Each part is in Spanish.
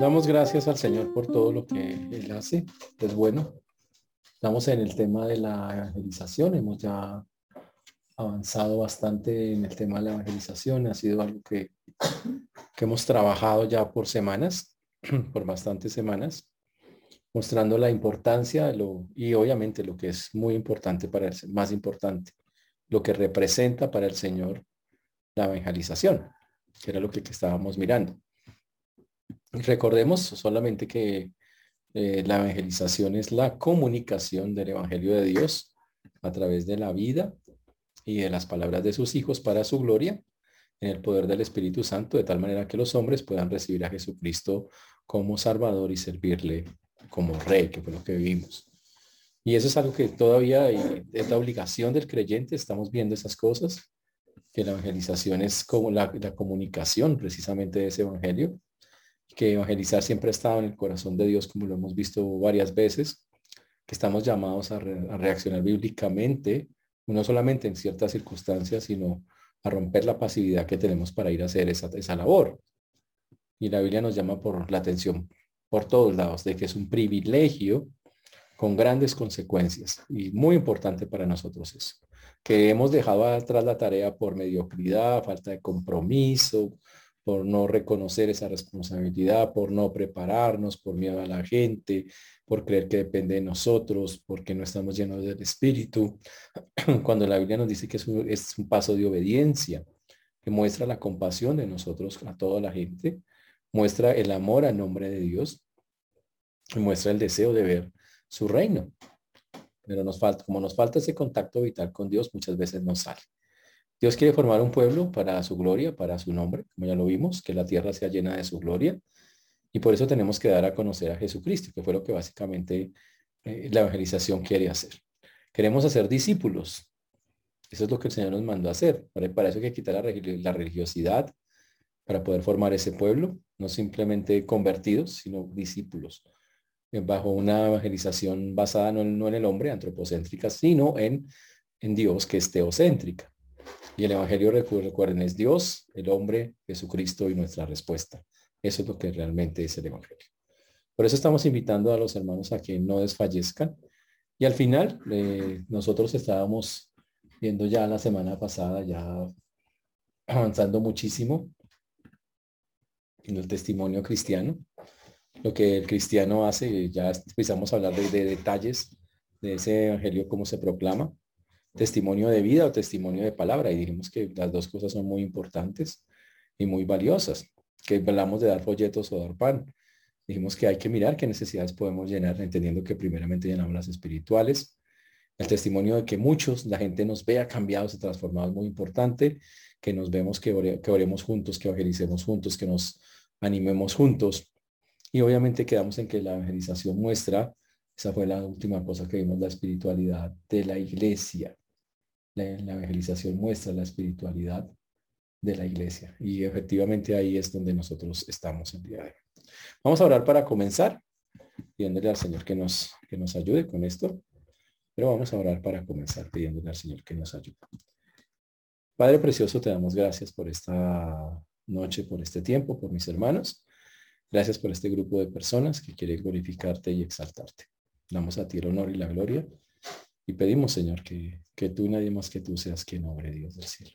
Damos gracias al Señor por todo lo que Él hace. Es bueno. Estamos en el tema de la evangelización. Hemos ya avanzado bastante en el tema de la evangelización. Ha sido algo que, que hemos trabajado ya por semanas, por bastantes semanas, mostrando la importancia y obviamente lo que es muy importante para el, más importante, lo que representa para el Señor la evangelización, que era lo que estábamos mirando. Recordemos solamente que eh, la evangelización es la comunicación del Evangelio de Dios a través de la vida y de las palabras de sus hijos para su gloria en el poder del Espíritu Santo, de tal manera que los hombres puedan recibir a Jesucristo como Salvador y servirle como Rey, que fue lo que vivimos. Y eso es algo que todavía es la obligación del creyente, estamos viendo esas cosas, que la evangelización es como la, la comunicación precisamente de ese Evangelio que evangelizar siempre ha estado en el corazón de Dios, como lo hemos visto varias veces, que estamos llamados a, reaccionar bíblicamente, no solamente en ciertas circunstancias, sino a romper la pasividad que tenemos para ir a hacer esa, esa labor. Y la Biblia nos llama por la atención por todos lados, de que es un privilegio con grandes consecuencias y muy importante para nosotros eso, que hemos dejado atrás la tarea por mediocridad, falta de compromiso, por no reconocer esa responsabilidad, por no prepararnos, por miedo a la gente, por creer que depende de nosotros, porque no estamos llenos del Espíritu. Cuando la Biblia nos dice que es un, paso de obediencia, que muestra la compasión de nosotros a toda la gente, muestra el amor a nombre de Dios y muestra el deseo de ver su reino. Pero nos falta, como nos falta ese contacto vital con Dios, muchas veces no sale. Dios quiere formar un pueblo para su gloria, para su nombre, como ya lo vimos, que la tierra sea llena de su gloria. Y por eso tenemos que dar a conocer a Jesucristo, que fue lo que básicamente eh, la evangelización quiere hacer. Queremos hacer discípulos. Eso es lo que el Señor nos mandó a hacer. Para, eso hay que quitar la, religiosidad para poder formar ese pueblo, no simplemente convertidos, sino discípulos, eh, bajo una evangelización basada no en, el hombre, antropocéntrica, sino en, en Dios, que es teocéntrica. Y el Evangelio, recuerden, es Dios, el hombre, Jesucristo y nuestra respuesta. Eso es lo que realmente es el Evangelio. Por eso estamos invitando a los hermanos a que no desfallezcan. Y al final, eh, nosotros estábamos viendo ya la semana pasada, ya avanzando muchísimo en el testimonio cristiano. Lo que el cristiano hace, ya empezamos a hablar de detalles de ese evangelio, cómo se proclama testimonio de vida o testimonio de palabra. Y dijimos que las dos cosas son muy importantes y muy valiosas. Que hablamos de dar folletos o dar pan. Dijimos que hay que mirar qué necesidades podemos llenar, entendiendo que primeramente llenamos las espirituales. El testimonio de que muchos, la gente nos vea cambiados y transformados, muy importante. Que nos vemos, que, que oremos juntos, que evangelicemos juntos, que nos animemos juntos. Y obviamente quedamos en que la evangelización muestra, esa fue la última cosa que vimos, la espiritualidad de la iglesia la, evangelización muestra la espiritualidad de la iglesia. Y efectivamente ahí es donde nosotros estamos el día de hoy. Vamos a orar para comenzar, pidiéndole al Señor que nos, que nos ayude con esto. Pero vamos a orar para comenzar, pidiéndole al Señor que nos ayude. Padre Precioso, te damos gracias por esta noche, por este tiempo, por mis hermanos. Gracias por este grupo de personas que quiere glorificarte y exaltarte. Damos a ti el honor y la gloria y pedimos, Señor, que, que tú y nadie más que tú seas quien obre Dios del cielo.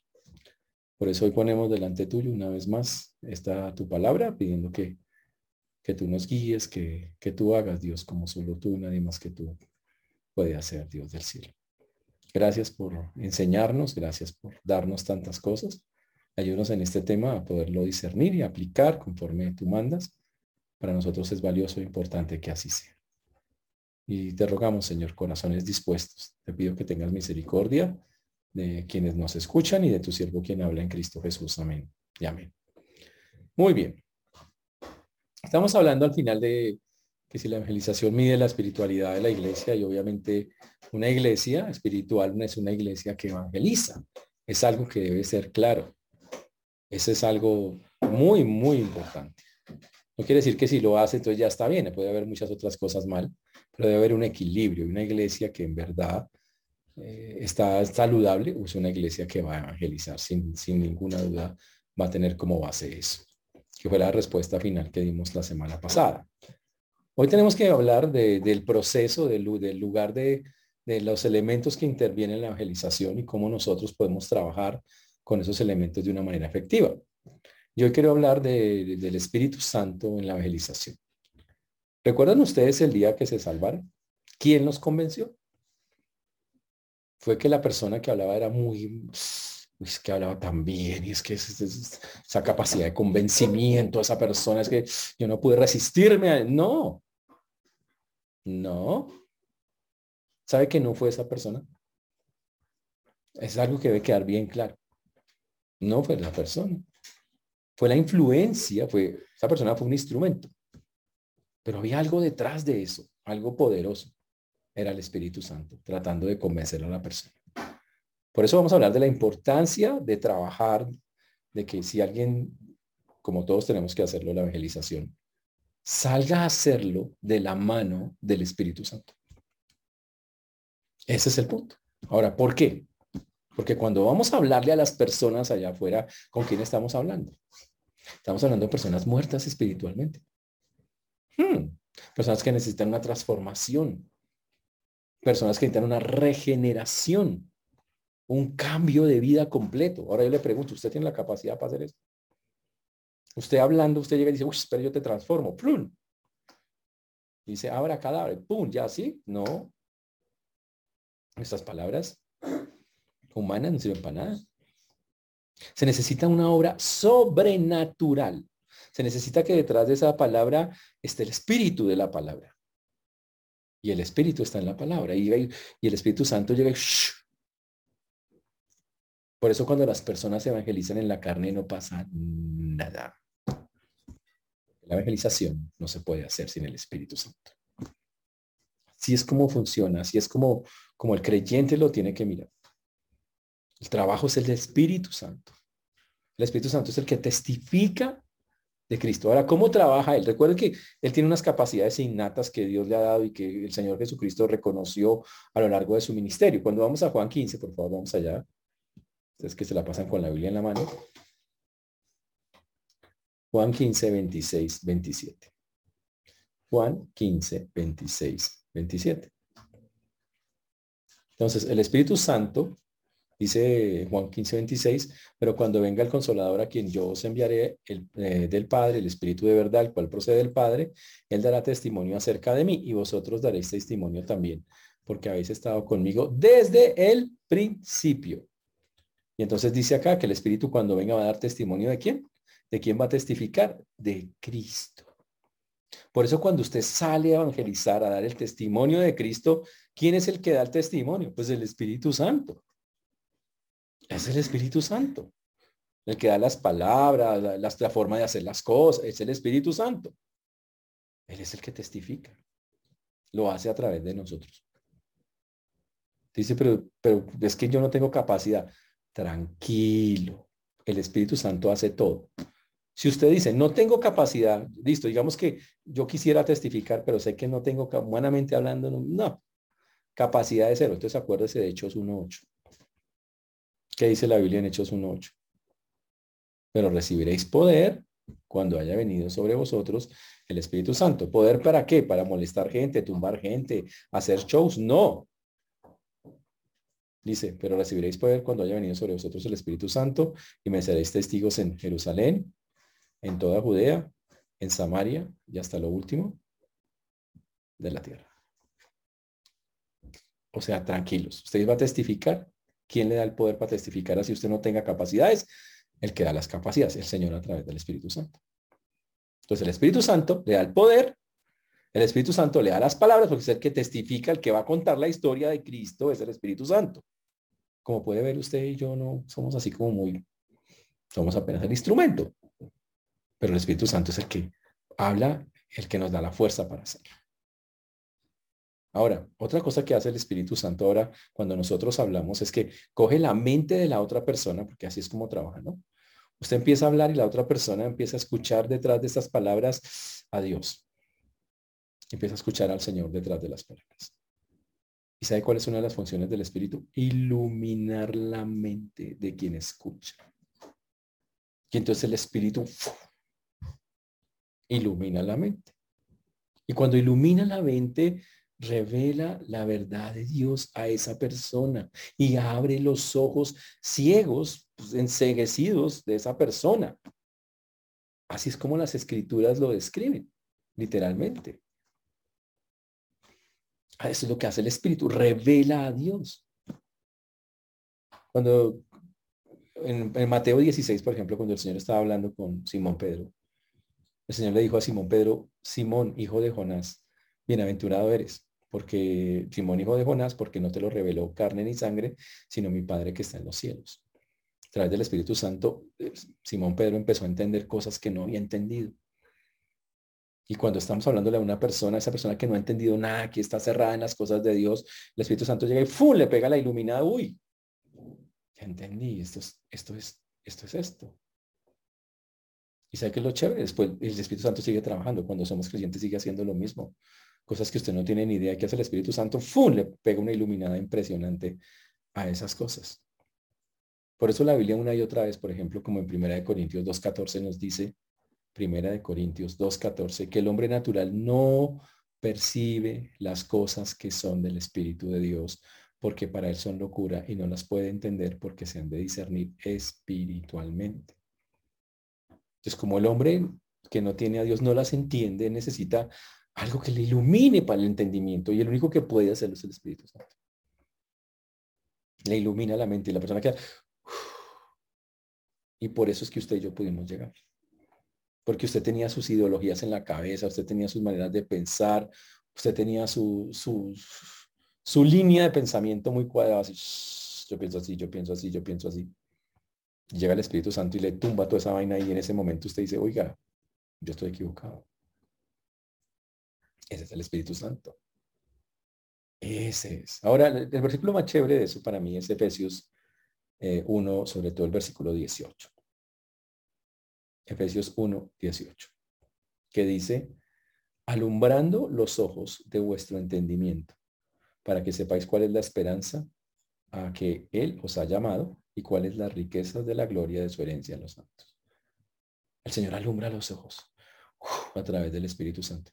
Por eso hoy ponemos delante tuyo una vez más esta tu palabra, pidiendo que, que tú nos guíes, que, que tú hagas, Dios, como solo tú y nadie más que tú puede hacer, Dios del cielo. Gracias por enseñarnos, gracias por darnos tantas cosas. Ayúdanos en este tema a poderlo discernir y aplicar conforme tú mandas. Para nosotros es valioso e importante que así sea. Y te rogamos, Señor, corazones dispuestos. Te pido que tengas misericordia de quienes nos escuchan y de tu siervo quien habla en Cristo Jesús. Amén. Y amén. Muy bien. Estamos hablando al final de que si la evangelización mide la espiritualidad de la iglesia y obviamente una iglesia espiritual no es una iglesia que evangeliza. Es algo que debe ser claro. Ese es algo muy, muy importante. No quiere decir que si lo hace, entonces ya está bien. Puede haber muchas otras cosas mal, pero debe haber un equilibrio. Una iglesia que en verdad eh, está saludable es una iglesia que va a evangelizar sin, sin ninguna duda, va a tener como base eso. que fue la respuesta final que dimos la semana pasada. Hoy tenemos que hablar del proceso, del, lugar de, los elementos que intervienen en la evangelización y cómo nosotros podemos trabajar con esos elementos de una manera efectiva. Yo quiero hablar del Espíritu Santo en la evangelización. ¿Recuerdan ustedes el día que se salvaron? ¿Quién los convenció? Fue que la persona que hablaba era muy, es que hablaba tan bien y es que esa capacidad de convencimiento, esa persona es que yo no pude resistirme. A... No, no. ¿Sabe que no fue esa persona? Es algo que debe quedar bien claro. No fue la persona. Fue la influencia, fue, esa persona fue un instrumento. Pero había algo detrás de eso, algo poderoso. Era el Espíritu Santo, tratando de convencer a la persona. Por eso vamos a hablar de la importancia de trabajar, de que si alguien, como todos tenemos que hacerlo, la evangelización, salga a hacerlo de la mano del Espíritu Santo. Ese es el punto. Ahora, ¿por qué? Porque cuando vamos a hablarle a las personas allá afuera, ¿con quién estamos hablando? Estamos hablando de personas muertas espiritualmente. Hmm. Personas que necesitan una transformación. Personas que necesitan una regeneración. Un cambio de vida completo. Ahora yo le pregunto, ¿usted tiene la capacidad para hacer eso? Usted hablando, usted llega y dice, uy, pero yo te transformo. ¡Plum! Dice, abra cadáver. ¡Pum! ¿Ya así? No. Estas palabras humanas no sirven para nada. Se necesita una obra sobrenatural. Se necesita que detrás de esa palabra esté el espíritu de la palabra. Y el espíritu está en la palabra. Y, el Espíritu Santo llega y... Por eso cuando las personas evangelizan en la carne no pasa nada. La evangelización no se puede hacer sin el Espíritu Santo. Así es como funciona, así es como, como el creyente lo tiene que mirar. El trabajo es el Espíritu Santo. El Espíritu Santo es el que testifica de Cristo. Ahora, ¿cómo trabaja él? Recuerden que él tiene unas capacidades innatas que Dios le ha dado y que el Señor Jesucristo reconoció a lo largo de su ministerio. Cuando vamos a Juan 15, por favor, vamos allá. Ustedes que se la pasan con la Biblia en la mano. Juan 15, 26, 27. Juan 15, 26, 27. Entonces, el Espíritu Santo Dice Juan 15, 26, pero cuando venga el consolador a quien yo os enviaré el, eh, del Padre, el Espíritu de verdad, el cual procede del Padre, él dará testimonio acerca de mí y vosotros daréis testimonio también, porque habéis estado conmigo desde el principio. Y entonces dice acá que el Espíritu cuando venga va a dar testimonio de quién? ¿De quién va a testificar? De Cristo. Por eso cuando usted sale a evangelizar, a dar el testimonio de Cristo, ¿quién es el que da el testimonio? Pues el Espíritu Santo. Es el Espíritu Santo. El que da las palabras, la, forma de hacer las cosas, es el Espíritu Santo. Él es el que testifica. Lo hace a través de nosotros. Dice, pero, pero es que yo no tengo capacidad. Tranquilo. El Espíritu Santo hace todo. Si usted dice, no tengo capacidad, listo, digamos que yo quisiera testificar, pero sé que no tengo, humanamente hablando, no, no. capacidad de cero. Entonces acuérdese de Hechos 1.8. ¿Qué dice la Biblia en Hechos 1.8? Pero recibiréis poder cuando haya venido sobre vosotros el Espíritu Santo. ¿Poder para qué? ¿Para molestar gente, tumbar gente, hacer shows? No. Dice, pero recibiréis poder cuando haya venido sobre vosotros el Espíritu Santo y me seréis testigos en Jerusalén, en toda Judea, en Samaria y hasta lo último de la tierra. O sea, tranquilos. Ustedes va a testificar ¿Quién le da el poder para testificar así usted no tenga capacidades? El que da las capacidades, el Señor a través del Espíritu Santo. Entonces el Espíritu Santo le da el poder, el Espíritu Santo le da las palabras, porque es el que testifica, el que va a contar la historia de Cristo, es el Espíritu Santo. Como puede ver usted y yo no somos así como muy, somos apenas el instrumento. Pero el Espíritu Santo es el que habla, el que nos da la fuerza para hacerlo. Ahora, otra cosa que hace el Espíritu Santo ahora cuando nosotros hablamos es que coge la mente de la otra persona, porque así es como trabaja, ¿no? Usted empieza a hablar y la otra persona empieza a escuchar detrás de estas palabras a Dios. Empieza a escuchar al Señor detrás de las palabras. ¿Y sabe cuál es una de las funciones del Espíritu? Iluminar la mente de quien escucha. Y entonces el Espíritu ilumina la mente. Y cuando ilumina la mente, revela la verdad de Dios a esa persona y abre los ojos ciegos, pues, enseguecidos de esa persona. Así es como las escrituras lo describen, literalmente. Ah, eso es lo que hace el Espíritu, revela a Dios. Cuando en, en, Mateo 16, por ejemplo, cuando el Señor estaba hablando con Simón Pedro, el Señor le dijo a Simón Pedro, Simón, hijo de Jonás, bienaventurado eres, porque Simón, hijo de Jonás, porque no te lo reveló carne ni sangre, sino mi Padre que está en los cielos. A través del Espíritu Santo, eh, Simón Pedro empezó a entender cosas que no había entendido. Y cuando estamos hablando de una persona, esa persona que no ha entendido nada, que está cerrada en las cosas de Dios, el Espíritu Santo llega y ¡fum! le pega la iluminada. Uy, ya entendí, esto es, esto es, esto es esto. Y sabe que es lo chévere, después el Espíritu Santo sigue trabajando, cuando somos creyentes sigue haciendo lo mismo. Cosas que usted no tiene ni idea de qué hace el Espíritu Santo, ¡fum! le pega una iluminada impresionante a esas cosas. Por eso la Biblia una y otra vez, por ejemplo, como en Primera de Corintios 2.14 nos dice, Primera de Corintios 2.14, que el hombre natural no percibe las cosas que son del Espíritu de Dios, porque para él son locura y no las puede entender porque se han de discernir espiritualmente. Entonces, como el hombre que no tiene a Dios no las entiende, necesita algo que le ilumine para el entendimiento y el único que puede hacerlo es el Espíritu Santo. Le ilumina la mente y la persona queda... Y por eso es que usted y yo pudimos llegar porque usted tenía sus ideologías en la cabeza, usted tenía sus maneras de pensar, usted tenía su, su, línea de pensamiento muy cuadrada, así, yo pienso así, yo pienso así, yo pienso así. Llega el Espíritu Santo y le tumba toda esa vaina y en ese momento usted dice, oiga, yo estoy equivocado. Ese es el Espíritu Santo. Ese es. Ahora, el, versículo más chévere de eso para mí es Efesios 1, eh, sobre todo el versículo 18. Efesios 1, 18, que dice, alumbrando los ojos de vuestro entendimiento, para que sepáis cuál es la esperanza a que Él os ha llamado y cuál las riquezas de la gloria de su herencia en los santos. El Señor alumbra los ojos a través del Espíritu Santo.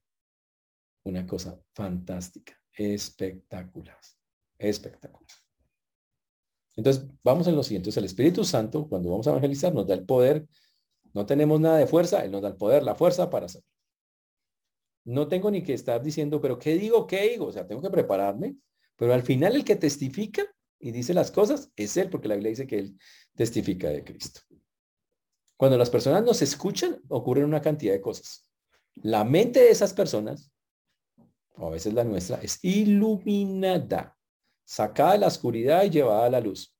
Una cosa fantástica, espectacular, espectacular. Entonces, vamos en lo siguiente. El Espíritu Santo, cuando vamos a evangelizar, nos da el poder no tenemos nada de fuerza, Él nos da el poder, la fuerza para hacerlo. No tengo ni que estar diciendo, pero ¿qué digo? ¿Qué digo? O sea, tengo que prepararme, pero al final el que testifica y dice las cosas es Él, porque la Biblia dice que Él testifica de Cristo. Cuando las personas nos escuchan, ocurren una cantidad de cosas. La mente de esas personas, o a veces la nuestra, es iluminada, sacada de la oscuridad y llevada a la luz.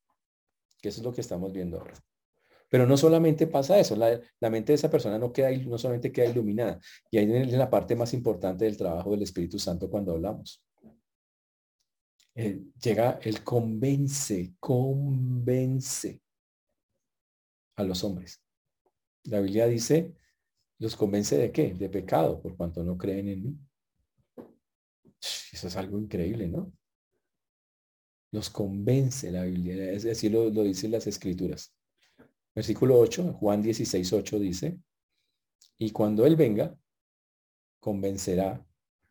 Que eso es lo que estamos viendo ahora. Pero no solamente pasa eso, la, mente de esa persona no, queda, no solamente queda iluminada. Y ahí es la parte más importante del trabajo del Espíritu Santo cuando hablamos. Llega, el convence, convence a los hombres. La Biblia dice, los convence de qué? De pecado, por cuanto no creen en mí. Eso es algo increíble, ¿no? Los convence la Biblia, es decir, lo, lo dicen las escrituras. Versículo 8, Juan 16, 8 dice, y cuando Él venga, convencerá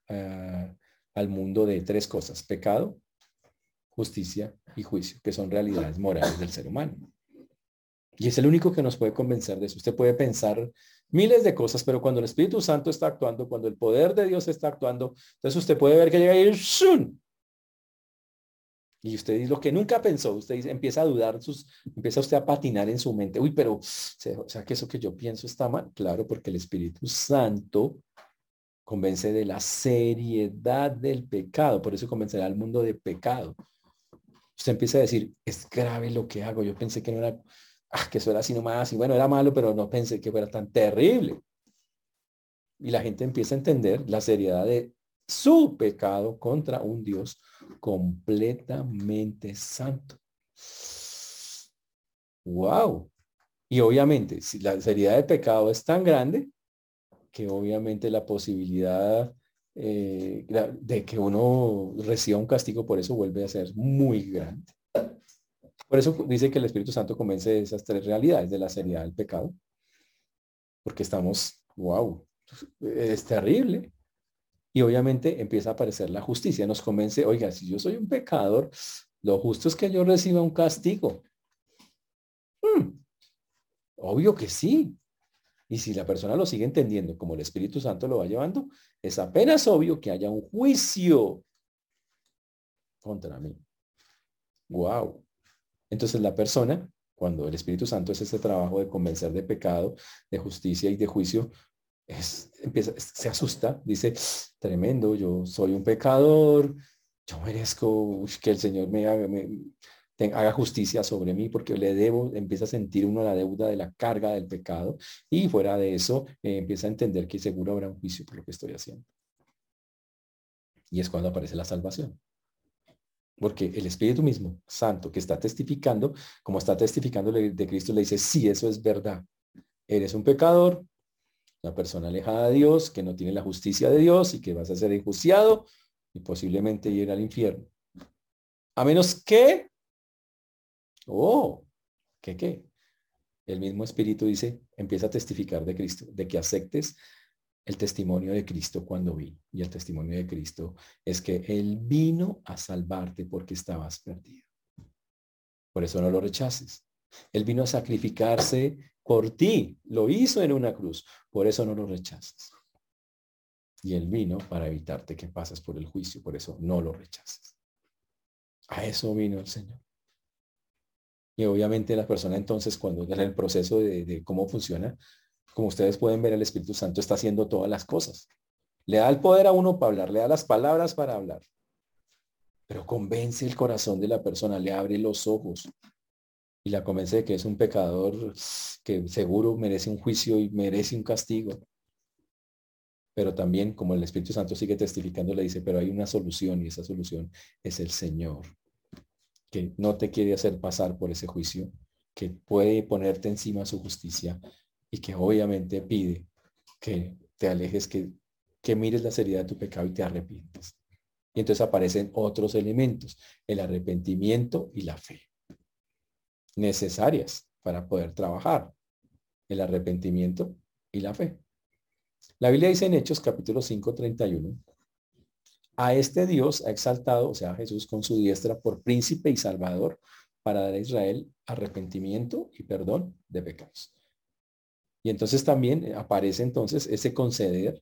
ah, al mundo de tres cosas, pecado, justicia y juicio, que son realidades morales del ser humano. Y es el único que nos puede convencer de eso. Usted puede pensar miles de cosas, pero cuando el Espíritu Santo está actuando, cuando el poder de Dios está actuando, entonces usted puede ver que llega y ¡shun! Y usted dice lo que nunca pensó, usted empieza a dudar, sus, empieza usted a patinar en su mente. Uy, pero, o sea, que eso que yo pienso está mal. Claro, porque el Espíritu Santo convence de la seriedad del pecado. Por eso convencerá al mundo de pecado. Usted empieza a decir, es grave lo que hago. Yo pensé que no era, ah, que eso era así nomás. Y bueno, era malo, pero no pensé que fuera tan terrible. Y la gente empieza a entender la seriedad de su pecado contra un Dios completamente santo. Wow. Y obviamente, si la seriedad del pecado es tan grande, que obviamente la posibilidad eh, de que uno reciba un castigo por eso vuelve a ser muy grande. Por eso dice que el Espíritu Santo convence de esas tres realidades, de la seriedad del pecado, porque estamos, wow, es terrible. Y obviamente empieza a aparecer la justicia. Nos convence, oiga, si yo soy un pecador, lo justo es que yo reciba un castigo. Hmm, obvio que sí. Y si la persona lo sigue entendiendo como el Espíritu Santo lo va llevando, es apenas obvio que haya un juicio contra mí. Wow. Entonces la persona, cuando el Espíritu Santo es ese trabajo de convencer de pecado, de justicia y de juicio, se asusta, dice, tremendo, yo soy un pecador, yo merezco que el Señor me haga, haga, justicia sobre mí porque le debo, empieza a sentir uno la deuda de la carga del pecado y fuera de eso eh, empieza a entender que seguro habrá un juicio por lo que estoy haciendo. Y es cuando aparece la salvación. Porque el Espíritu mismo, Santo, que está testificando, como está testificando de Cristo, le dice, sí, eso es verdad. Eres un pecador, una persona alejada de Dios, que no tiene la justicia de Dios y que vas a ser enjuiciado y posiblemente ir al infierno. A menos que, oh, ¿qué qué? El mismo Espíritu dice, empieza a testificar de Cristo, de que aceptes el testimonio de Cristo cuando vino. Y el testimonio de Cristo es que Él vino a salvarte porque estabas perdido. Por eso no lo rechaces. Él vino a sacrificarse por ti, lo hizo en una cruz, por eso no lo rechazas. Y él vino para evitarte que pases por el juicio, por eso no lo rechaces. A eso vino el Señor. Y obviamente la persona entonces cuando en el proceso de cómo funciona, como ustedes pueden ver, el Espíritu Santo está haciendo todas las cosas. Le da el poder a uno para hablar, le da las palabras para hablar. Pero convence el corazón de la persona, le abre los ojos, y la convence de que es un pecador que seguro merece un juicio y merece un castigo. Pero también, como el Espíritu Santo sigue testificando, le dice, pero hay una solución y esa solución es el Señor, que no te quiere hacer pasar por ese juicio, que puede ponerte encima su justicia y que obviamente pide que te alejes, que, que mires la seriedad de tu pecado y te arrepientes. Y entonces aparecen otros elementos, el arrepentimiento y la fe necesarias para poder trabajar, el arrepentimiento y la fe. La Biblia dice en Hechos capítulo 5, 31, a este Dios ha exaltado, o sea, Jesús con su diestra por príncipe y salvador para dar a Israel arrepentimiento y perdón de pecados. Y entonces también aparece entonces ese conceder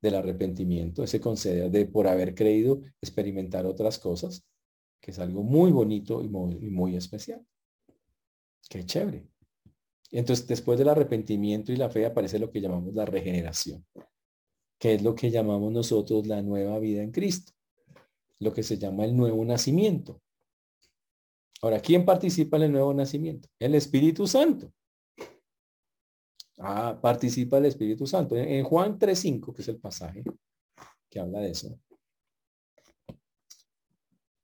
del arrepentimiento, ese conceder de por haber creído experimentar otras cosas, que es algo muy bonito y muy, y especial. Qué chévere. Entonces, después del arrepentimiento y la fe aparece lo que llamamos la regeneración, que es lo que llamamos nosotros la nueva vida en Cristo, lo que se llama el nuevo nacimiento. Ahora, ¿quién participa en el nuevo nacimiento? El Espíritu Santo. Ah, participa el Espíritu Santo. En Juan 3.5, que es el pasaje que habla de eso,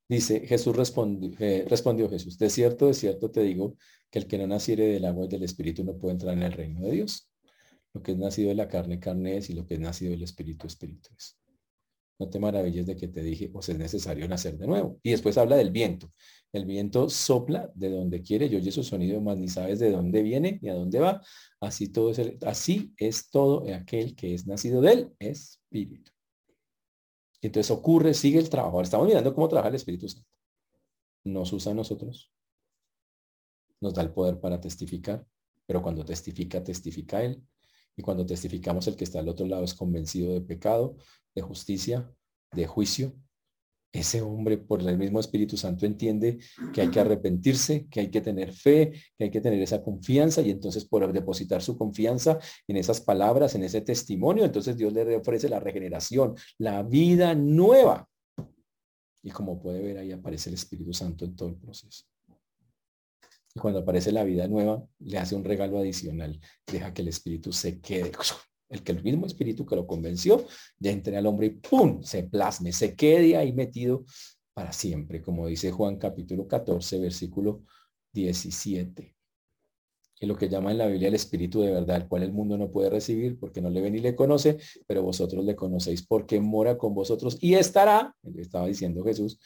Dice, Jesús respondió, eh, respondió Jesús, de cierto, de cierto te digo que el que no naciere del agua y del Espíritu no puede entrar en el reino de Dios. Lo que es nacido de la carne, carne es, y lo que es nacido del Espíritu, Espíritu es. No te maravilles de que te dije, pues es necesario nacer de nuevo. Y después habla del viento. El viento sopla de donde quiere, yo oye su sonido, más ni sabes de dónde viene ni a dónde va. Así todo es, así es todo aquel que es nacido del Espíritu. Y entonces ocurre, sigue el trabajo. Estamos mirando cómo trabaja el Espíritu Santo. Nos usa a nosotros. Nos da el poder para testificar. Pero cuando testifica, testifica Él. Y cuando testificamos, el que está al otro lado es convencido de pecado, de justicia, de juicio ese hombre por el mismo Espíritu Santo entiende que hay que arrepentirse, que hay que tener fe, que hay que tener esa confianza y entonces por depositar su confianza en esas palabras, en ese testimonio, entonces Dios le ofrece la regeneración, la vida nueva. Y como puede ver ahí aparece el Espíritu Santo en todo el proceso. Y cuando aparece la vida nueva, le hace un regalo adicional, deja que el Espíritu se quede el que el mismo espíritu que lo convenció, ya entre al hombre y ¡pum! se plasme, se quede ahí metido para siempre, como dice Juan capítulo 14, versículo 17. Que lo que llama en la Biblia el espíritu de verdad, el cual el mundo no puede recibir porque no le ve ni le conoce, pero vosotros le conocéis porque mora con vosotros y estará, estaba diciendo Jesús,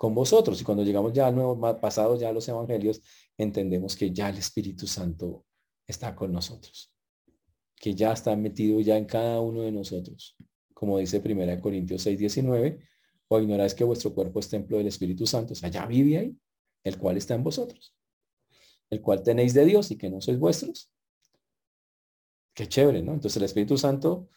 con vosotros. Y cuando llegamos ya al nuevo pasado, ya a los evangelios, entendemos que ya el Espíritu Santo está con nosotros que ya está metido ya en cada uno de nosotros. Como dice 1 Corintios 6, 19, o ignoráis que vuestro cuerpo es templo del Espíritu Santo, o sea, ya vive ahí, el cual está en vosotros, el cual tenéis de Dios y que no sois vuestros. Qué chévere, ¿no? Entonces el Espíritu Santo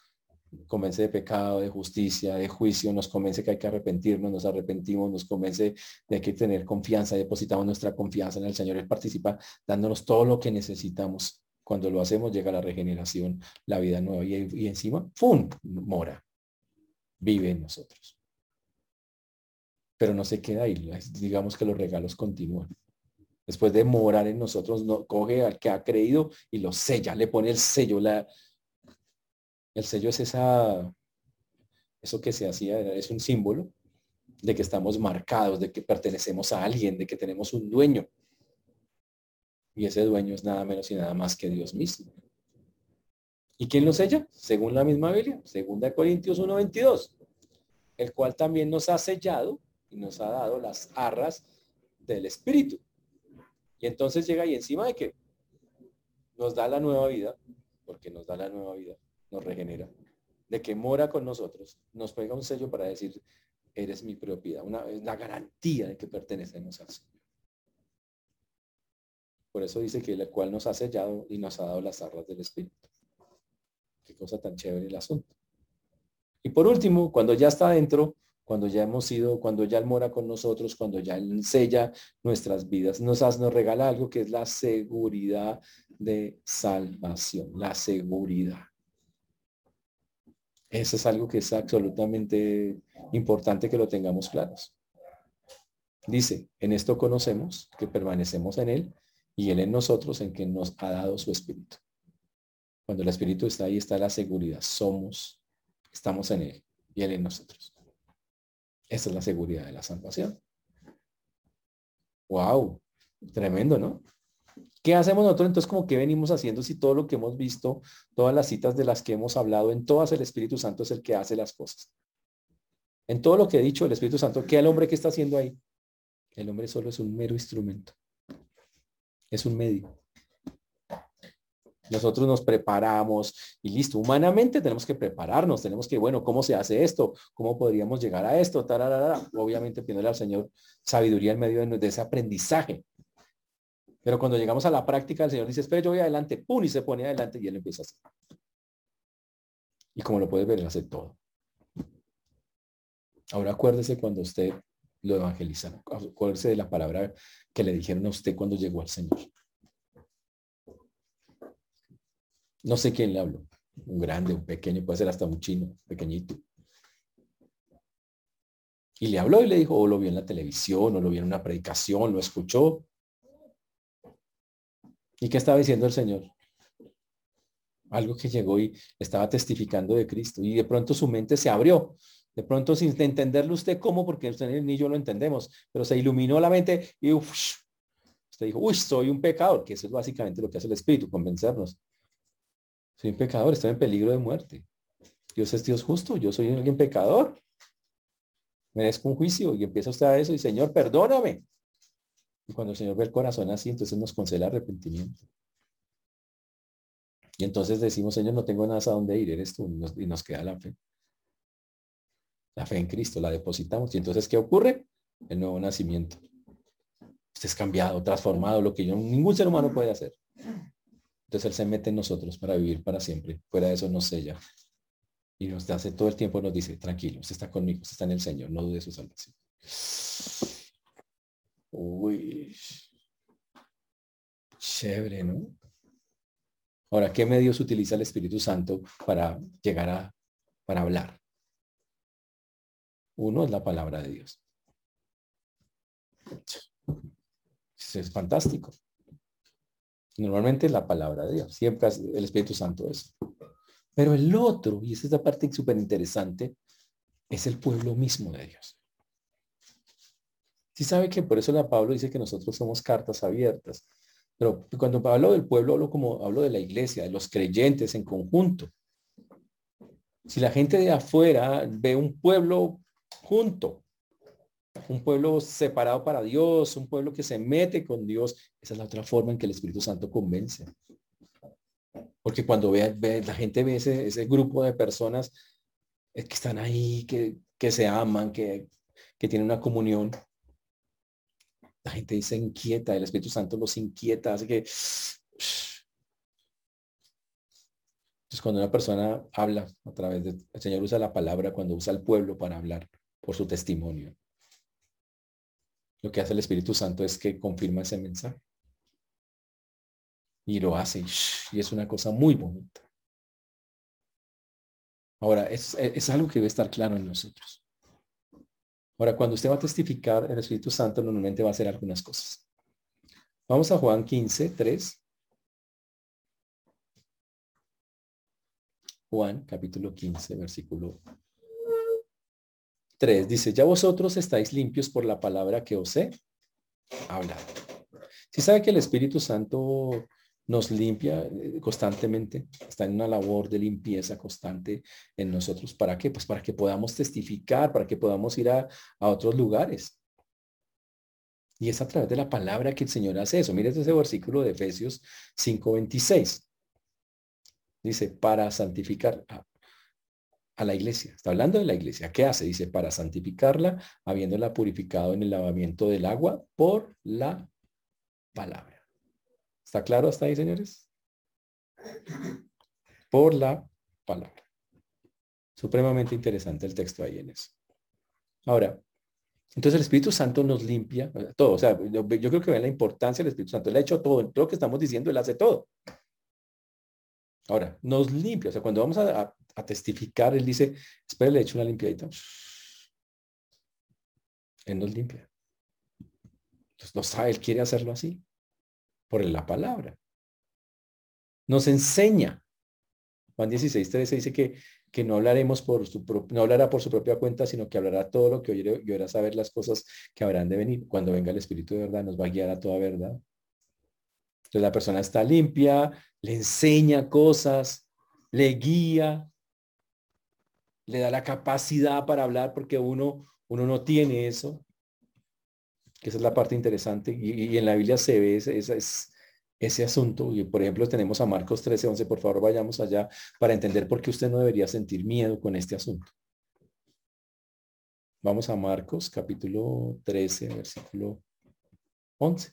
convence de pecado, de justicia, de juicio, nos convence que hay que arrepentirnos, nos arrepentimos, nos convence de que tener confianza, depositamos nuestra confianza en el Señor, Él participa dándonos todo lo que necesitamos. Cuando lo hacemos llega la regeneración, la vida nueva y, y encima, ¡pum!, mora, vive en nosotros. Pero no se queda ahí, digamos que los regalos continúan. Después de morar en nosotros, no, coge al que ha creído y lo sella, le pone el sello, la, el sello es esa, eso que se hacía, es un símbolo de que estamos marcados, de que pertenecemos a alguien, de que tenemos un dueño. Y ese dueño es nada menos y nada más que Dios mismo. ¿Y quién lo sella? Según la misma Biblia, segunda Corintios 1.22, el cual también nos ha sellado y nos ha dado las arras del Espíritu. Y entonces llega ahí encima de que nos da la nueva vida, porque nos da la nueva vida, nos regenera, de que mora con nosotros, nos pega un sello para decir, eres mi propiedad, una, una garantía de que pertenecemos al Señor. Por eso dice que el cual nos ha sellado y nos ha dado las arras del Espíritu. Qué cosa tan chévere el asunto. Y por último, cuando ya está dentro, cuando ya hemos sido, cuando ya Él mora con nosotros, cuando ya Él sella nuestras vidas, nos, nos regala algo que es la seguridad de salvación, la seguridad. Eso es algo que es absolutamente importante que lo tengamos claros. Dice, en esto conocemos que permanecemos en Él y Él en nosotros en que nos ha dado su Espíritu. Cuando el Espíritu está ahí está la seguridad. Somos, estamos en Él y Él en nosotros. Esa es la seguridad de la salvación. Wow, tremendo, ¿no? ¿Qué hacemos nosotros entonces como que venimos haciendo si todo lo que hemos visto, todas las citas de las que hemos hablado, en todas el Espíritu Santo es el que hace las cosas? En todo lo que he dicho, el Espíritu Santo, ¿qué el hombre que está haciendo ahí? El hombre solo es un mero instrumento. Es un medio. Nosotros nos preparamos y listo, humanamente tenemos que prepararnos, tenemos que, bueno, ¿cómo se hace esto? ¿Cómo podríamos llegar a esto? Obviamente pidiéndole al Señor sabiduría en medio de ese aprendizaje. Pero cuando llegamos a la práctica, el Señor dice, espera, yo voy adelante, pum, y se pone adelante y él empieza a hacer. Y como lo puedes ver, él hace todo. Ahora acuérdese cuando usted lo evangeliza. Acuérdese de la palabra que le dijeron a usted cuando llegó al Señor. No sé quién le habló. Un grande, un pequeño, puede ser hasta un chino, pequeñito. Y le habló y le dijo, o lo vio en la televisión, o lo vio en una predicación, lo escuchó. ¿Y qué estaba diciendo el Señor? Algo que llegó y estaba testificando de Cristo. Y de pronto su mente se abrió. De pronto sin entenderlo usted cómo, porque usted ni yo lo entendemos, pero se iluminó la mente y usted dijo, uy, soy un pecador, que eso es básicamente lo que hace el Espíritu, convencernos. Soy un pecador, estoy en peligro de muerte. Dios es Dios justo, yo soy alguien pecador. Merezco un juicio y empieza usted a eso y Señor, perdóname. Y cuando el Señor ve el corazón así, entonces nos concede arrepentimiento. Y entonces decimos, Señor, no tengo nada a dónde ir, eres tú. Y nos, queda la fe. La fe en Cristo, la depositamos. Y entonces, ¿qué ocurre? El nuevo nacimiento. Usted es cambiado, transformado, lo que yo, ningún ser humano puede hacer. Entonces Él se mete en nosotros para vivir para siempre. Fuera de eso nos sella. Y nos hace todo el tiempo, nos dice, tranquilo, usted está conmigo, usted está en el Señor, no dude su salvación. Uy. Chévere, ¿no? Ahora, ¿qué medios utiliza el Espíritu Santo para llegar a, para hablar? Uno es la palabra de Dios. es fantástico. Normalmente la palabra de Dios. Siempre el Espíritu Santo es. Pero el otro, y esa es la parte súper interesante, es el pueblo mismo de Dios. Sí sabe que por eso la Pablo dice que nosotros somos cartas abiertas. Pero cuando hablo del pueblo, hablo como hablo de la iglesia, de los creyentes en conjunto. Si la gente de afuera ve un pueblo junto, un pueblo separado para Dios, un pueblo que se mete con Dios, esa es la otra forma en que el Espíritu Santo convence. Porque cuando ve, la gente ve ese, grupo de personas que están ahí, que, que se aman, que, que tienen una comunión, la gente se inquieta, el Espíritu Santo los inquieta, así que... Entonces cuando una persona habla a través de, el Señor usa la palabra cuando usa el pueblo para hablar por su testimonio. Lo que hace el Espíritu Santo es que confirma ese mensaje. Y lo hace. Y es una cosa muy bonita. Ahora, es, es algo que debe estar claro en nosotros. Ahora, cuando usted va a testificar, el Espíritu Santo normalmente va a hacer algunas cosas. Vamos a Juan 15, 3. Juan, capítulo 15, versículo 3. Dice, ya vosotros estáis limpios por la palabra que os he hablado. Si sabe que el Espíritu Santo nos limpia eh, constantemente, está en una labor de limpieza constante en nosotros. ¿Para qué? Pues para que podamos testificar, para que podamos ir a, otros lugares. Y es a través de la palabra que el Señor hace eso. Mire ese versículo de Efesios 5:26. Dice, para santificar a, a, la iglesia. Está hablando de la iglesia. ¿Qué hace? Dice, para santificarla, habiéndola purificado en el lavamiento del agua por la palabra. ¿Está claro hasta ahí, señores? Por la palabra. Supremamente interesante el texto ahí en eso. Ahora, entonces el Espíritu Santo nos limpia todo. O sea, yo, creo que ven la importancia del Espíritu Santo. Él ha hecho todo. Todo lo que estamos diciendo, Él hace todo. Ahora, nos limpia. O sea, cuando vamos a, testificar, Él dice, espera, le echo una limpiadita. Él nos limpia. No sabe, Él quiere hacerlo así por la palabra. Nos enseña. Juan 16, 13 dice que, que no hablaremos por su no hablará por su propia cuenta, sino que hablará todo lo que oyere y saber las cosas que habrán de venir. Cuando venga el Espíritu de verdad, nos va a guiar a toda verdad. Entonces la persona está limpia, le enseña cosas, le guía, le da la capacidad para hablar porque uno, uno no tiene eso que esa es la parte interesante, y, en la Biblia se ve ese, ese, asunto, y por ejemplo tenemos a Marcos 13, 11, por favor vayamos allá para entender por qué usted no debería sentir miedo con este asunto. Vamos a Marcos capítulo 13, versículo 11.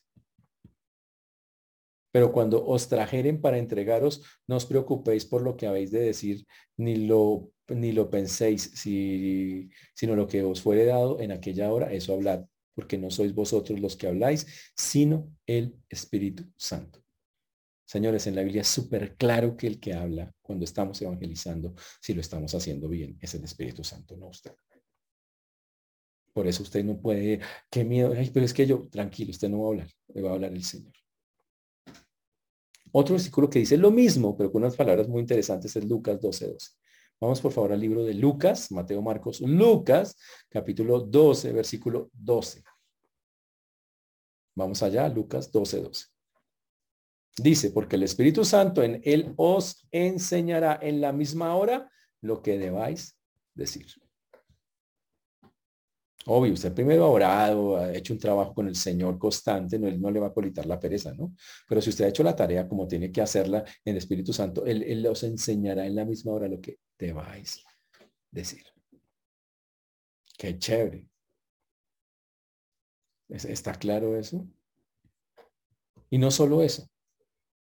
Pero cuando os trajeren para entregaros, no os preocupéis por lo que habéis de decir, ni lo, ni lo penséis, si, sino lo que os fuere dado en aquella hora, eso hablad, porque no sois vosotros los que habláis, sino el Espíritu Santo. Señores, en la Biblia es súper claro que el que habla cuando estamos evangelizando, si lo estamos haciendo bien, es el Espíritu Santo, no usted. Por eso usted no puede, qué miedo, ay, pero es que yo, tranquilo, usted no va a hablar, le va a hablar el Señor. Otro versículo que dice lo mismo, pero con unas palabras muy interesantes, es Lucas 12, 12. Vamos por favor al libro de Lucas, Mateo, Marcos, Lucas, capítulo 12, versículo 12. Vamos allá, Lucas 12, 12. Dice, porque el Espíritu Santo en él os enseñará en la misma hora lo que debáis decir. Obvio, usted primero ha orado, ha hecho un trabajo con el Señor constante, no, él no le va a colitar la pereza, ¿no? Pero si usted ha hecho la tarea como tiene que hacerla en el Espíritu Santo, él, él os enseñará en la misma hora lo que debáis decir. Qué chévere. ¿Está claro eso? Y no solo eso.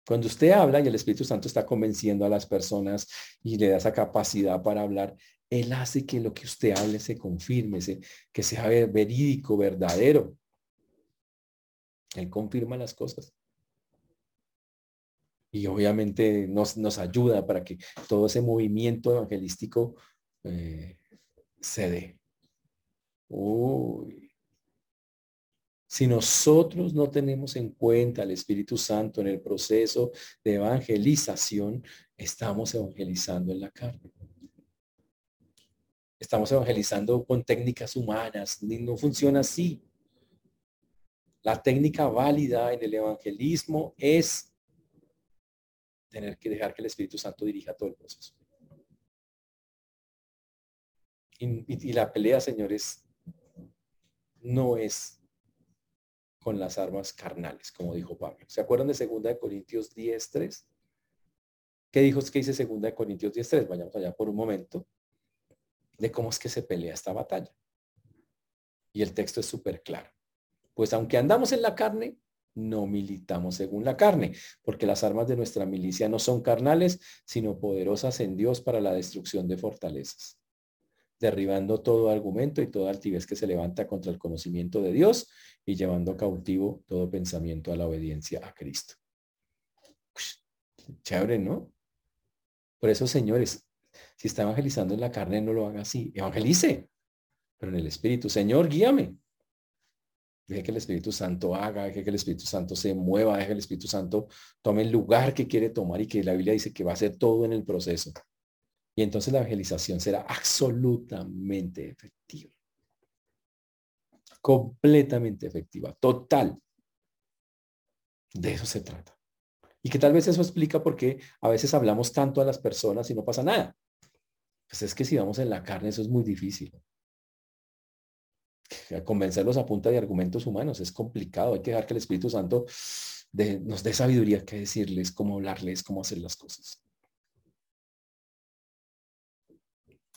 Cuando usted habla y el Espíritu Santo está convenciendo a las personas y le da esa capacidad para hablar, Él hace que lo que usted hable se confirme, que sea verídico, verdadero. Él confirma las cosas. Y obviamente nos, nos ayuda para que todo ese movimiento evangelístico eh, se dé. Uy. Si nosotros no tenemos en cuenta al Espíritu Santo en el proceso de evangelización, estamos evangelizando en la carne. Estamos evangelizando con técnicas humanas. No funciona así. La técnica válida en el evangelismo es tener que dejar que el Espíritu Santo dirija todo el proceso. Y, y la pelea, señores, no es con las armas carnales, como dijo Pablo. ¿Se acuerdan de 2 Corintios 10, 3? ¿Qué dijo? ¿Qué dice segunda de Corintios 10.3? Vayamos allá por un momento de cómo es que se pelea esta batalla. Y el texto es súper claro. Pues aunque andamos en la carne, no militamos según la carne, porque las armas de nuestra milicia no son carnales, sino poderosas en Dios para la destrucción de fortalezas, derribando todo argumento y toda altivez que se levanta contra el conocimiento de Dios y llevando cautivo todo pensamiento a la obediencia a Cristo. chévere, ¿no? Por eso, señores, si está evangelizando en la carne, no lo haga así. Evangelice, pero en el Espíritu. Señor, guíame. Deje que el Espíritu Santo haga, deje que el Espíritu Santo se mueva, deje que el Espíritu Santo tome el lugar que quiere tomar y que la Biblia dice que va a hacer todo en el proceso. Y entonces la evangelización será absolutamente efectiva. Completamente efectiva, total. De eso se trata. Y que tal vez eso explica por qué a veces hablamos tanto a las personas y no pasa nada. Pues es que si vamos en la carne, eso es muy difícil convencerlos a punta de argumentos humanos es complicado. Hay que dejar que el Espíritu Santo nos dé sabiduría que decirles, cómo hablarles, cómo hacer las cosas.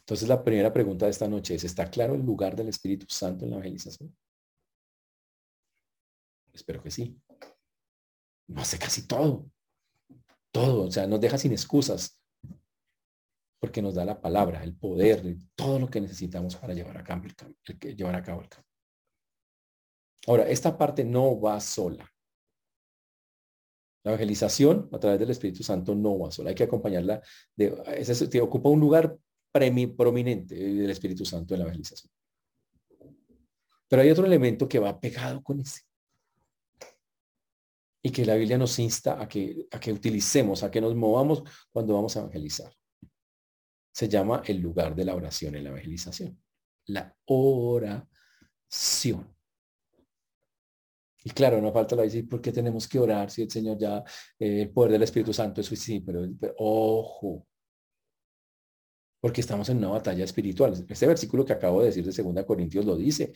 Entonces la primera pregunta de esta noche es, ¿está claro el lugar del Espíritu Santo en la evangelización? Espero que sí. No hace casi todo. Todo, o sea, nos deja sin excusas porque nos da la palabra, el poder, todo lo que necesitamos para llevar a cabo el, llevar a cabo el cambio. Ahora, esta parte no va sola. La evangelización a través del Espíritu Santo no va sola. Hay que acompañarla. De, ese, ocupa un lugar prominente del Espíritu Santo en la evangelización. Pero hay otro elemento que va pegado con ese. Y que la Biblia nos insta a que, a que utilicemos, a que nos movamos cuando vamos a evangelizar se llama el lugar de la oración en la evangelización. La oración. Y claro, no falta la decir, ¿por qué tenemos que orar si el Señor ya, eh, el poder del Espíritu Santo es sí, pero, pero, ojo, porque estamos en una batalla espiritual. Este versículo que acabo de decir de 2 Corintios lo dice.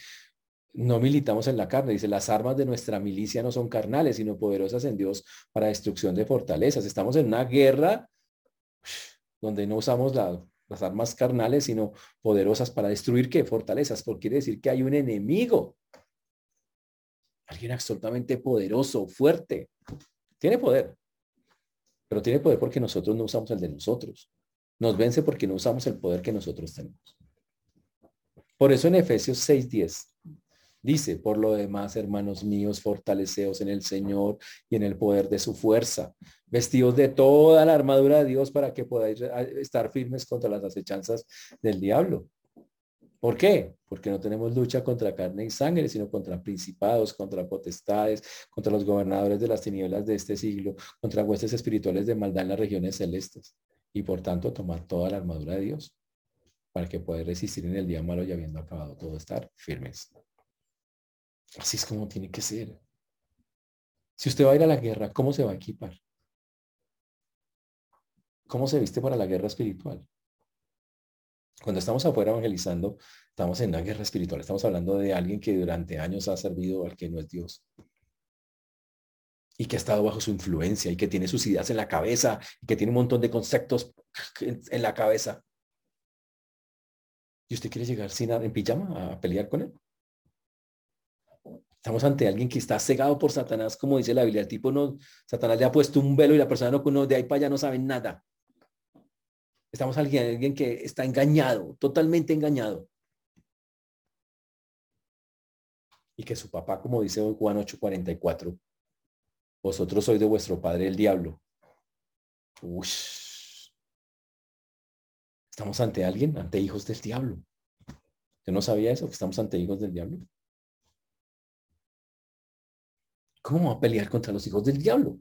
No militamos en la carne, dice, las armas de nuestra milicia no son carnales, sino poderosas en Dios para destrucción de fortalezas. Estamos en una guerra donde no usamos las armas carnales, sino poderosas para destruir qué? Fortalezas, porque quiere decir que hay un enemigo. Alguien absolutamente poderoso, fuerte. Tiene poder, pero tiene poder porque nosotros no usamos el de nosotros. Nos vence porque no usamos el poder que nosotros tenemos. Por eso en Efesios 6:10 Dice, por lo demás, hermanos míos, fortaleceos en el Señor y en el poder de su fuerza, vestidos de toda la armadura de Dios para que podáis estar firmes contra las acechanzas del diablo. ¿Por qué? Porque no tenemos lucha contra carne y sangre, sino contra principados, contra potestades, contra los gobernadores de las tinieblas de este siglo, contra huestes espirituales de maldad en las regiones celestes. Y por tanto, tomar toda la armadura de Dios para que pueda resistir en el día malo y habiendo acabado todo, estar firmes. Así es como tiene que ser. Si usted va a ir a la guerra, ¿cómo se va a equipar? ¿Cómo se viste para la guerra espiritual? Cuando estamos afuera evangelizando, estamos en una guerra espiritual. Estamos hablando de alguien que durante años ha servido al que no es Dios. Y que ha estado bajo su influencia y que tiene sus ideas en la cabeza y que tiene un montón de conceptos en la cabeza. ¿Y usted quiere llegar sin en pijama a pelear con él? Estamos ante alguien que está cegado por Satanás, como dice la Biblia. El tipo no, Satanás le ha puesto un velo y la persona no, de ahí para allá no sabe nada. Estamos ante alguien que está engañado, totalmente engañado. Y que su papá, como dice Juan 8:44, vosotros sois de vuestro padre el diablo. Estamos ante alguien, ante hijos del diablo. Yo no sabía eso, que estamos ante hijos del diablo. ¿Cómo va a pelear contra los hijos del diablo?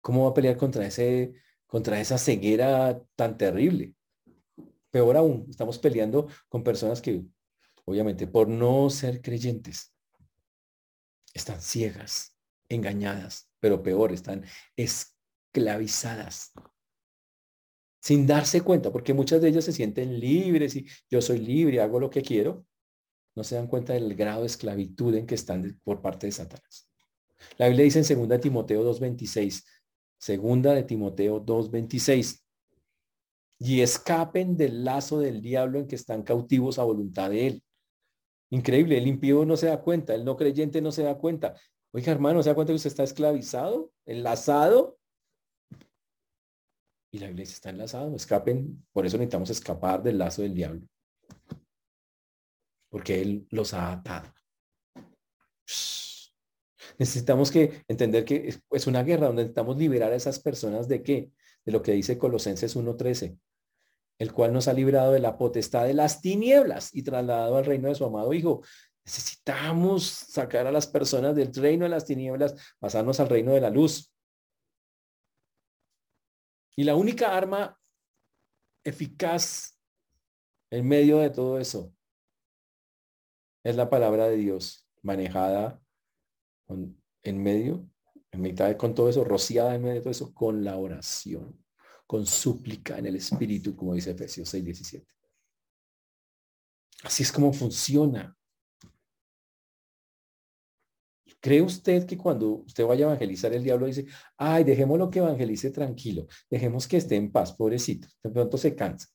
¿Cómo va a pelear contra, ese, contra esa ceguera tan terrible? Peor aún, estamos peleando con personas que, obviamente, por no ser creyentes, están ciegas, engañadas, pero peor, están esclavizadas sin darse cuenta, porque muchas de ellas se sienten libres y yo soy libre, hago lo que quiero, no se dan cuenta del grado de esclavitud en que están por parte de Satanás. La Biblia dice en 2 Timoteo 2.26, Segunda de Timoteo 2:26. Y escapen del lazo del diablo en que están cautivos a voluntad de él. Increíble, el impío no se da cuenta, el no creyente no se da cuenta. Oiga, hermano, ¿se da cuenta que usted está esclavizado, enlazado? Y la iglesia está enlazada, escapen, por eso necesitamos escapar del lazo del diablo. Porque él los ha atado. Necesitamos que entender que es una guerra donde necesitamos liberar a esas personas de qué? De lo que dice Colosenses 1.13, el cual nos ha librado de la potestad de las tinieblas y trasladado al reino de su amado Hijo. Necesitamos sacar a las personas del reino de las tinieblas, pasarnos al reino de la luz. Y la única arma eficaz en medio de todo eso es la palabra de Dios manejada en medio, en mitad con todo eso, rociada en medio de todo eso, con la oración, con súplica en el Espíritu, como dice Efesios 6, 17. Así es como funciona. ¿Cree usted que cuando usted vaya a evangelizar el diablo dice, ay, dejémoslo que evangelice tranquilo, dejemos que esté en paz, pobrecito, de pronto se cansa?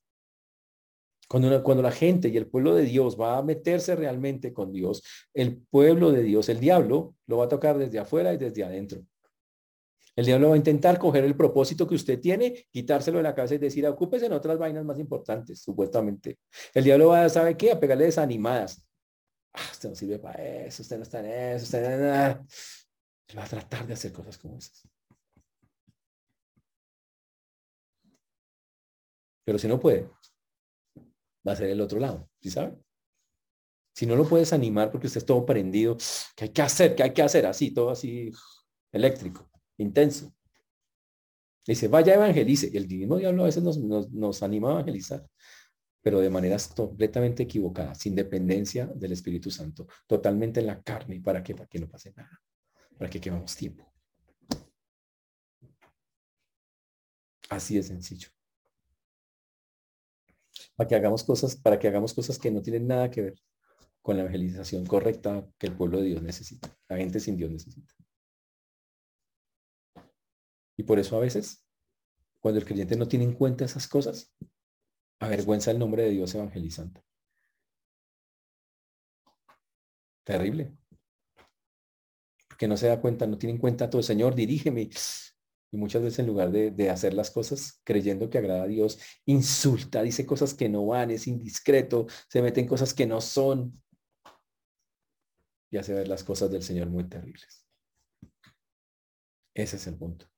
Cuando, cuando la gente y el pueblo de Dios va a meterse realmente con Dios, el pueblo de Dios, el diablo, lo va a tocar desde afuera y desde adentro. El diablo va a intentar coger el propósito que usted tiene, quitárselo de la cabeza y decir, ocúpese en otras vainas más importantes, supuestamente. El diablo va a, ¿sabe qué? A pegarle desanimadas. Ah, usted no sirve para eso, usted no está en eso, usted no... Va a tratar de hacer cosas como esas. Pero si no puede, va a ser el otro lado, ¿sí sabe? Si no lo puedes animar porque usted es todo prendido, ¿qué hay que hacer? ¿Qué hay que hacer? Así, todo así eléctrico, intenso. Dice, vaya evangelice. Y el divino diablo a veces nos, nos, anima a evangelizar, pero de maneras completamente equivocadas, sin dependencia del Espíritu Santo, totalmente en la carne. ¿Para qué? Para que no pase nada. Para que quemamos tiempo. Así de sencillo para que hagamos cosas, para que hagamos cosas que no tienen nada que ver con la evangelización correcta que el pueblo de Dios necesita, la gente sin Dios necesita. Y por eso a veces, cuando el creyente no tiene en cuenta esas cosas, avergüenza el nombre de Dios evangelizante. Terrible. Porque no se da cuenta, no tiene en cuenta todo. Señor, dirígeme. Y muchas veces en lugar de, hacer las cosas creyendo que agrada a Dios, insulta, dice cosas que no van, es indiscreto, se mete en cosas que no son. Y hace ver las cosas del Señor muy terribles. Ese es el punto.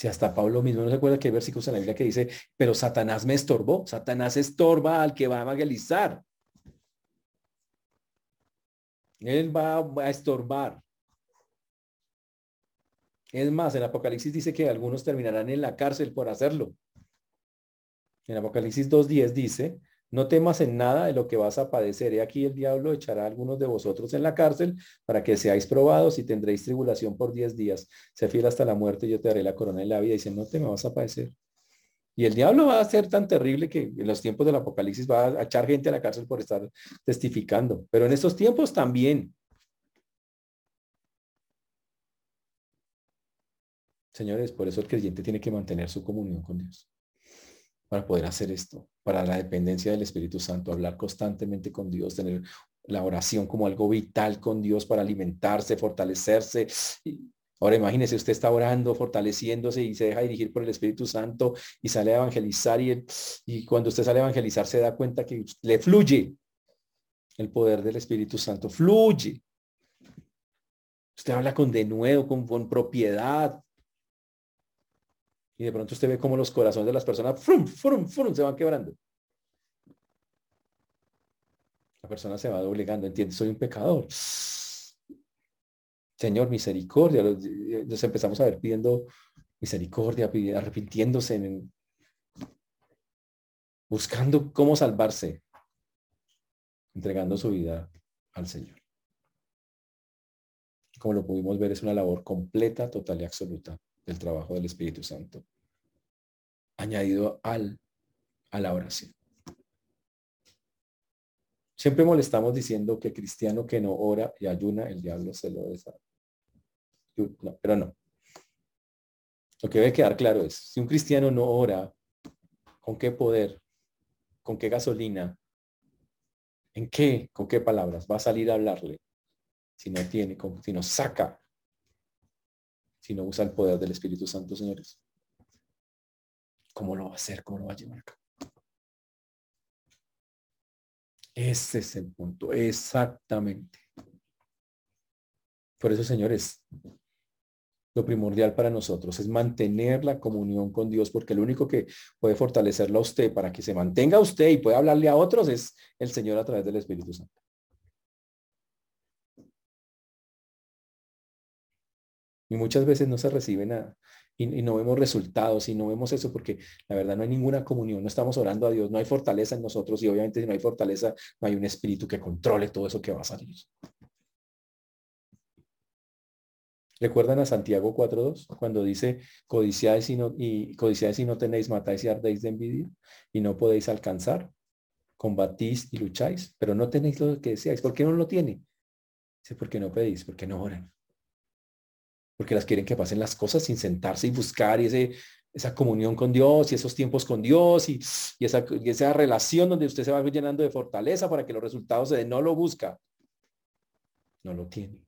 Si hasta Pablo mismo no se acuerda que hay versículos en la Biblia que dice, pero Satanás me estorbó. Satanás estorba al que va a evangelizar. Él va a estorbar. Es más, en Apocalipsis dice que algunos terminarán en la cárcel por hacerlo. En Apocalipsis 2.10 dice, no temas en nada de lo que vas a padecer. Y aquí el diablo echará a algunos de vosotros en la cárcel para que seáis probados y tendréis tribulación por 10 días. Sé fiel hasta la muerte y yo te daré la corona de la vida. Dice, no te me vas a padecer. Y el diablo va a ser tan terrible que en los tiempos del Apocalipsis va a echar gente a la cárcel por estar testificando. Pero en estos tiempos también. Señores, por eso el creyente tiene que mantener su comunión con Dios. Para poder hacer esto, para la dependencia del Espíritu Santo, hablar constantemente con Dios, tener la oración como algo vital con Dios para alimentarse, fortalecerse. Ahora imagínese, usted está orando, fortaleciéndose y se deja dirigir por el Espíritu Santo y sale a evangelizar y, y cuando usted sale a evangelizar se da cuenta que le fluye el poder del Espíritu Santo, fluye. Usted habla con denuedo, con, con propiedad, y de pronto usted ve cómo los corazones de las personas frum, frum, frum, se van quebrando. La persona se va doblegando, entiende, soy un pecador. Señor, misericordia. Nos empezamos a ver pidiendo misericordia, arrepintiéndose, buscando cómo salvarse, entregando su vida al Señor. Como lo pudimos ver, es una labor completa, total y absoluta del trabajo del Espíritu Santo, añadido al, a la oración. Siempre molestamos diciendo que cristiano que no ora y ayuna, el diablo se lo desea. pero no. Lo que debe quedar claro es, si un cristiano no ora, ¿con qué poder? ¿Con qué gasolina? ¿En qué? ¿Con qué palabras? Va a salir a hablarle. Si no tiene, si no saca, no usa el poder del Espíritu Santo, señores. ¿Cómo lo va a hacer? ¿Cómo lo va a llevar a cabo? Ese es el punto, exactamente. Por eso, señores, lo primordial para nosotros es mantener la comunión con Dios, porque lo único que puede fortalecerlo a usted para que se mantenga usted y pueda hablarle a otros es el Señor a través del Espíritu Santo. Y muchas veces no se recibe nada y, no vemos resultados y no vemos eso porque la verdad no hay ninguna comunión, no estamos orando a Dios, no hay fortaleza en nosotros y obviamente si no hay fortaleza no hay un espíritu que controle todo eso que va a salir. ¿Recuerdan a Santiago 4.2? Cuando dice, codiciáis y no, y, y no tenéis, matáis y ardéis de envidia y no podéis alcanzar, combatís y lucháis, pero no tenéis lo que deseáis. ¿Por qué no lo tiene? Dice, porque no pedís, porque no oran. Porque las quieren que pasen las cosas sin sentarse y buscar y ese, esa comunión con Dios y esos tiempos con Dios y, y, esa, y esa relación donde usted se va llenando de fortaleza para que los resultados se den. No lo busca. No lo tiene.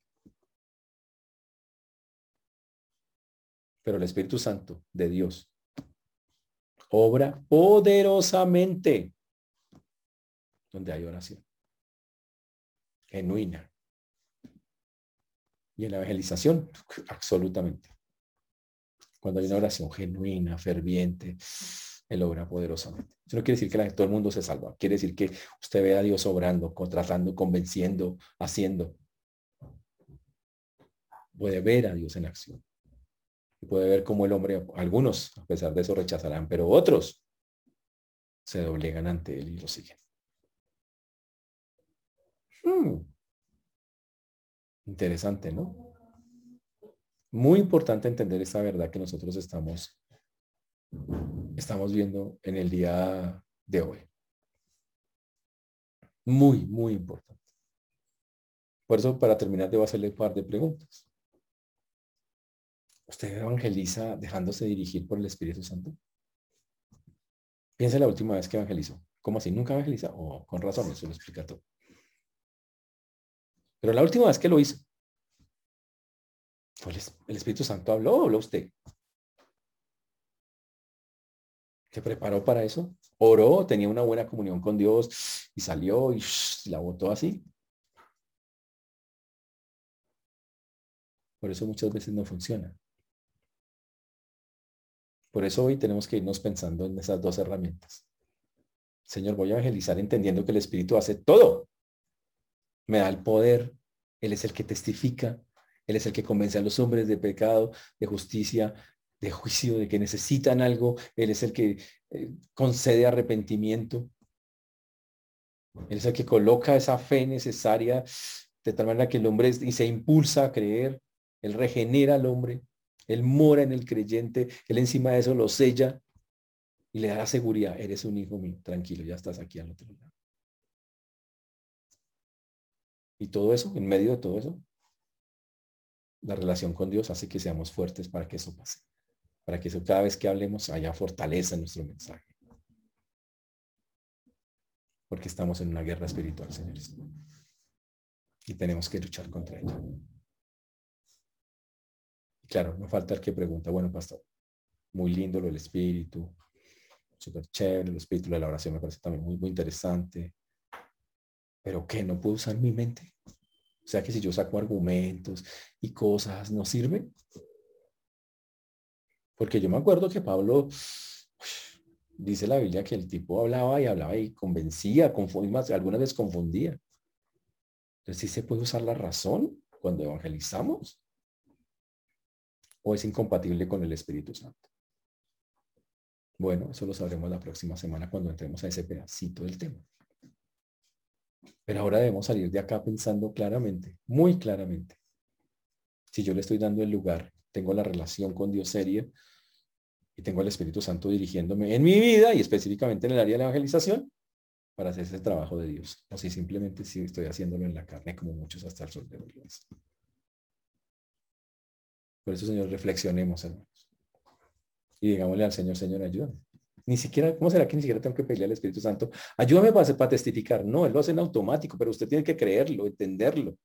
pero el Espíritu Santo de Dios obra poderosamente donde hay oración genuina. Y en la evangelización, absolutamente. Cuando hay una oración genuina, ferviente, Él obra poderosamente. Eso no quiere decir que todo el mundo se salva. Quiere decir que usted ve a Dios obrando, contratando, convenciendo, haciendo. Puede ver a Dios en acción puede ver cómo el hombre, algunos a pesar de eso rechazarán, pero otros se doblegan ante él y lo siguen. Hmm. Interesante, ¿no? Muy importante entender esta verdad que nosotros estamos, estamos viendo en el día de hoy. Muy, muy importante. Por eso, para terminar, debo hacerle un par de preguntas. ¿Usted evangeliza dejándose dirigir por el Espíritu Santo? Piensa la última vez que evangelizó. ¿Cómo así? ¿Nunca evangeliza? O oh, con razón, eso lo explica todo. Pero la última vez que lo hizo, el Espíritu Santo habló habló usted? ¿Se preparó para eso? ¿Oró? ¿Tenía una buena comunión con Dios y salió y la votó así? Por eso muchas veces no funciona. Por eso hoy tenemos que irnos pensando en esas dos herramientas. Señor, voy a evangelizar entendiendo que el Espíritu hace todo. Me da el poder. Él es el que testifica. Él es el que convence a los hombres de pecado, de justicia, de juicio, de que necesitan algo. Él es el que eh, concede arrepentimiento. Él es el que coloca esa fe necesaria de tal manera que el hombre y se impulsa a creer. Él regenera al hombre. Él mora en el creyente, Él encima de eso lo sella y le da la seguridad, eres un hijo mío, tranquilo, ya estás aquí al otro lado. Y todo eso, en medio de todo eso, la relación con Dios hace que seamos fuertes para que eso pase. Para que eso cada vez que hablemos haya fortaleza en nuestro mensaje. Porque estamos en una guerra espiritual, señores. Y tenemos que luchar contra ella claro, no falta el que pregunta, bueno, pastor, muy lindo lo del espíritu, súper chévere, el espíritu de la oración me parece también muy, muy interesante. Pero ¿qué? ¿No puedo usar mi mente? O sea que si yo saco argumentos y cosas, ¿no sirve? Porque yo me acuerdo que Pablo, dice la Biblia que el tipo hablaba y hablaba y convencía, confundía, algunas veces confundía. Entonces, ¿sí se puede usar la razón cuando evangelizamos? o es incompatible con el Espíritu Santo. Bueno, eso lo sabremos la próxima semana cuando entremos a ese pedacito del tema. Pero ahora debemos salir de acá pensando claramente, muy claramente. Si yo le estoy dando el lugar, tengo la relación con Dios seria y tengo al Espíritu Santo dirigiéndome en mi vida y específicamente en el área de la evangelización para hacer ese trabajo de Dios. O si simplemente si estoy haciéndolo en la carne como muchos hasta el sol de hoy. Por eso, Señor, reflexionemos, hermanos. y digámosle al Señor, Señor, ayúdame. Ni siquiera, ¿cómo será que ni siquiera tengo que pedirle al Espíritu Santo? Ayúdame para, para testificar. No, Él lo hace en automático, pero usted tiene que creerlo, entenderlo.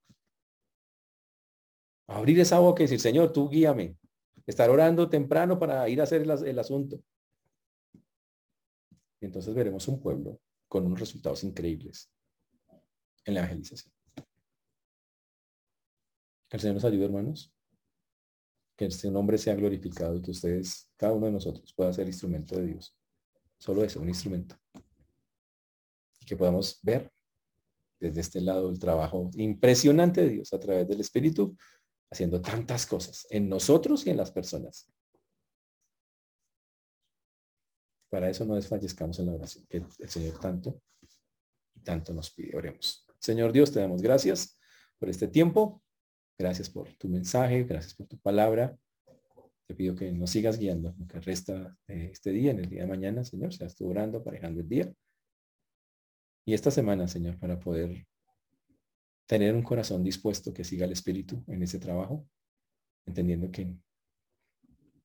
Abrir esa boca y decir, Señor, tú guíame. Estar orando temprano para ir a hacer el, asunto. Y entonces veremos un pueblo con unos resultados increíbles en la evangelización. El Señor nos ayude, hermanos. Que este nombre sea glorificado y que ustedes, cada uno de nosotros, pueda ser instrumento de Dios. Solo eso, un instrumento. Y que podamos ver desde este lado el trabajo impresionante de Dios a través del Espíritu, haciendo tantas cosas en nosotros y en las personas. Para eso no desfallezcamos en la oración, que el Señor tanto y tanto nos pide. Oremos. Señor Dios, te damos gracias por este tiempo. Gracias por tu mensaje, gracias por tu palabra. Te pido que nos sigas guiando, lo que resta este día, en el día de mañana, Señor, seas tú orando, aparejando el día. Y esta semana, Señor, para poder tener un corazón dispuesto que siga el Espíritu en ese trabajo, entendiendo que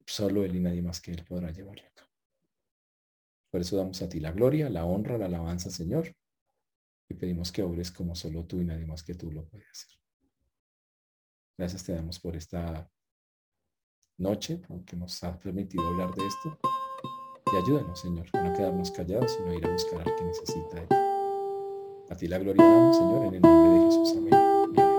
solo Él y nadie más que Él podrá llevarlo a cabo. Por eso damos a ti la gloria, la honra, la alabanza, Señor. Y pedimos que obres como solo tú y nadie más que tú lo puede hacer. Gracias te damos por esta noche, aunque nos ha permitido hablar de esto. Y ayúdanos, Señor, a no quedarnos callados, sino ir a buscar al que necesita. A ti la gloria damos, Señor, en el nombre de Jesús. Amén.